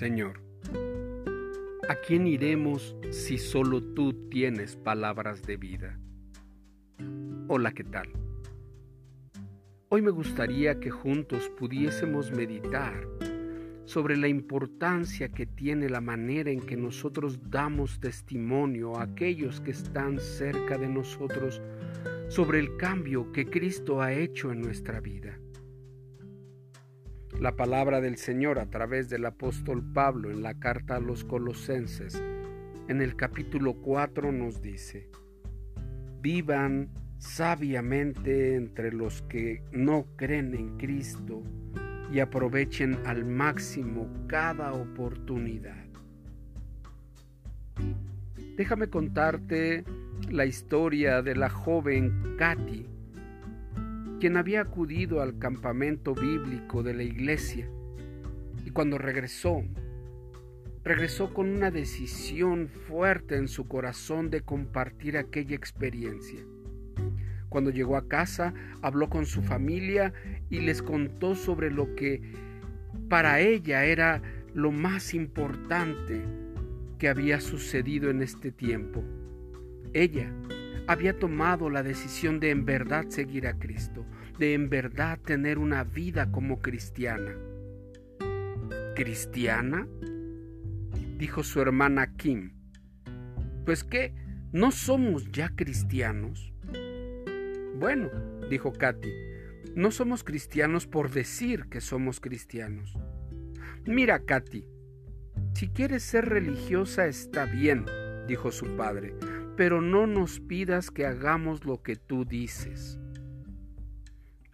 Señor, ¿a quién iremos si solo tú tienes palabras de vida? Hola, ¿qué tal? Hoy me gustaría que juntos pudiésemos meditar sobre la importancia que tiene la manera en que nosotros damos testimonio a aquellos que están cerca de nosotros sobre el cambio que Cristo ha hecho en nuestra vida. La palabra del Señor a través del apóstol Pablo en la carta a los colosenses en el capítulo 4 nos dice, vivan sabiamente entre los que no creen en Cristo y aprovechen al máximo cada oportunidad. Déjame contarte la historia de la joven Katy, quien había acudido al campamento bíblico de la iglesia y cuando regresó, regresó con una decisión fuerte en su corazón de compartir aquella experiencia. Cuando llegó a casa, habló con su familia y les contó sobre lo que para ella era lo más importante que había sucedido en este tiempo. Ella había tomado la decisión de en verdad seguir a Cristo, de en verdad tener una vida como cristiana. ¿Cristiana? dijo su hermana Kim. Pues qué, ¿no somos ya cristianos? Bueno, dijo Katy, no somos cristianos por decir que somos cristianos. Mira, Katy, si quieres ser religiosa está bien, dijo su padre, pero no nos pidas que hagamos lo que tú dices.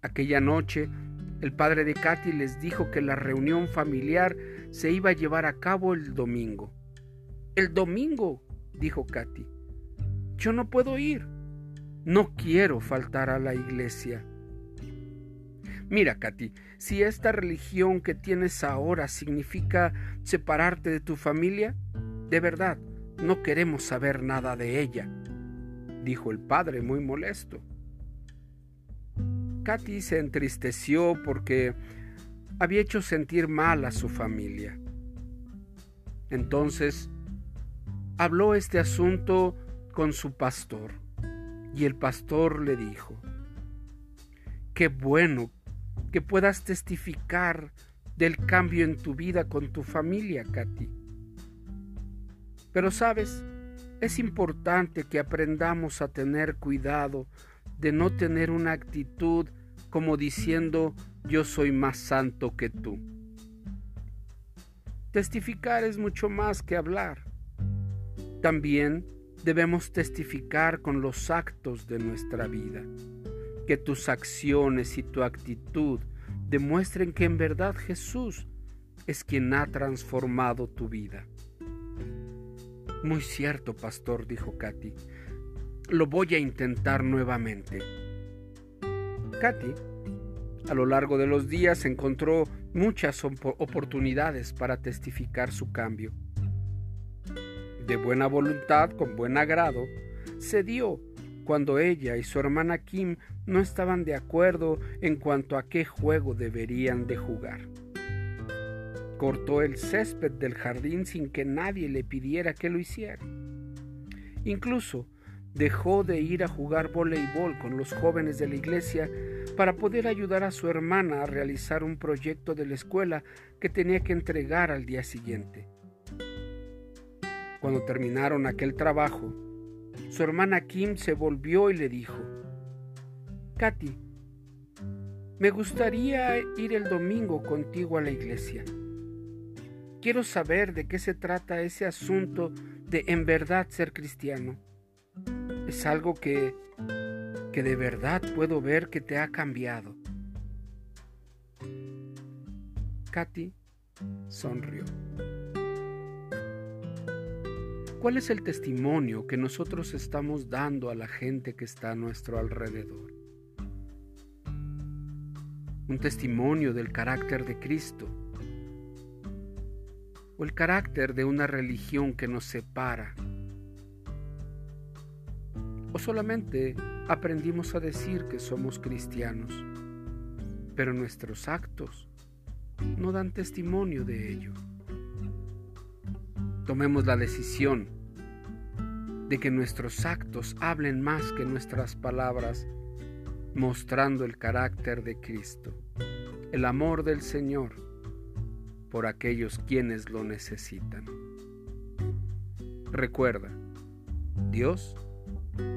Aquella noche, el padre de Katy les dijo que la reunión familiar se iba a llevar a cabo el domingo. El domingo, dijo Katy. Yo no puedo ir. No quiero faltar a la iglesia. Mira, Katy, si esta religión que tienes ahora significa separarte de tu familia, de verdad, no queremos saber nada de ella, dijo el padre muy molesto. Katy se entristeció porque había hecho sentir mal a su familia. Entonces, habló este asunto con su pastor. Y el pastor le dijo, qué bueno que puedas testificar del cambio en tu vida con tu familia, Katy. Pero sabes, es importante que aprendamos a tener cuidado de no tener una actitud como diciendo yo soy más santo que tú. Testificar es mucho más que hablar. También debemos testificar con los actos de nuestra vida. Que tus acciones y tu actitud demuestren que en verdad Jesús es quien ha transformado tu vida. Muy cierto, pastor, dijo Katy. Lo voy a intentar nuevamente. Katy, a lo largo de los días, encontró muchas oportunidades para testificar su cambio de buena voluntad, con buen agrado, cedió cuando ella y su hermana Kim no estaban de acuerdo en cuanto a qué juego deberían de jugar. Cortó el césped del jardín sin que nadie le pidiera que lo hiciera. Incluso dejó de ir a jugar voleibol con los jóvenes de la iglesia para poder ayudar a su hermana a realizar un proyecto de la escuela que tenía que entregar al día siguiente. Cuando terminaron aquel trabajo, su hermana Kim se volvió y le dijo, Katy, me gustaría ir el domingo contigo a la iglesia. Quiero saber de qué se trata ese asunto de en verdad ser cristiano. Es algo que, que de verdad puedo ver que te ha cambiado. Katy sonrió. ¿Cuál es el testimonio que nosotros estamos dando a la gente que está a nuestro alrededor? Un testimonio del carácter de Cristo el carácter de una religión que nos separa. O solamente aprendimos a decir que somos cristianos, pero nuestros actos no dan testimonio de ello. tomemos la decisión de que nuestros actos hablen más que nuestras palabras, mostrando el carácter de Cristo, el amor del Señor por aquellos quienes lo necesitan. Recuerda, Dios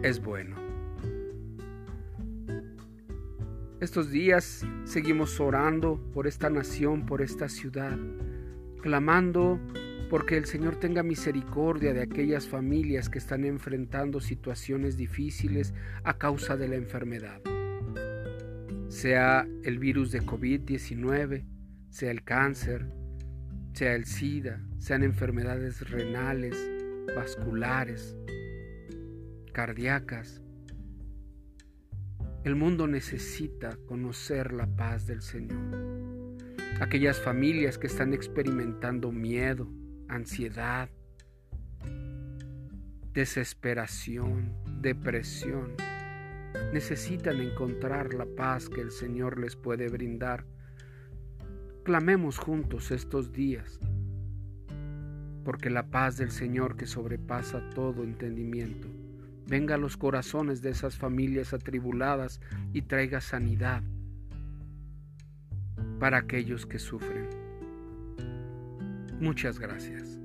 es bueno. Estos días seguimos orando por esta nación, por esta ciudad, clamando porque el Señor tenga misericordia de aquellas familias que están enfrentando situaciones difíciles a causa de la enfermedad. Sea el virus de COVID-19, sea el cáncer, sea el SIDA, sean enfermedades renales, vasculares, cardíacas. El mundo necesita conocer la paz del Señor. Aquellas familias que están experimentando miedo, ansiedad, desesperación, depresión, necesitan encontrar la paz que el Señor les puede brindar. Clamemos juntos estos días, porque la paz del Señor que sobrepasa todo entendimiento, venga a los corazones de esas familias atribuladas y traiga sanidad para aquellos que sufren. Muchas gracias.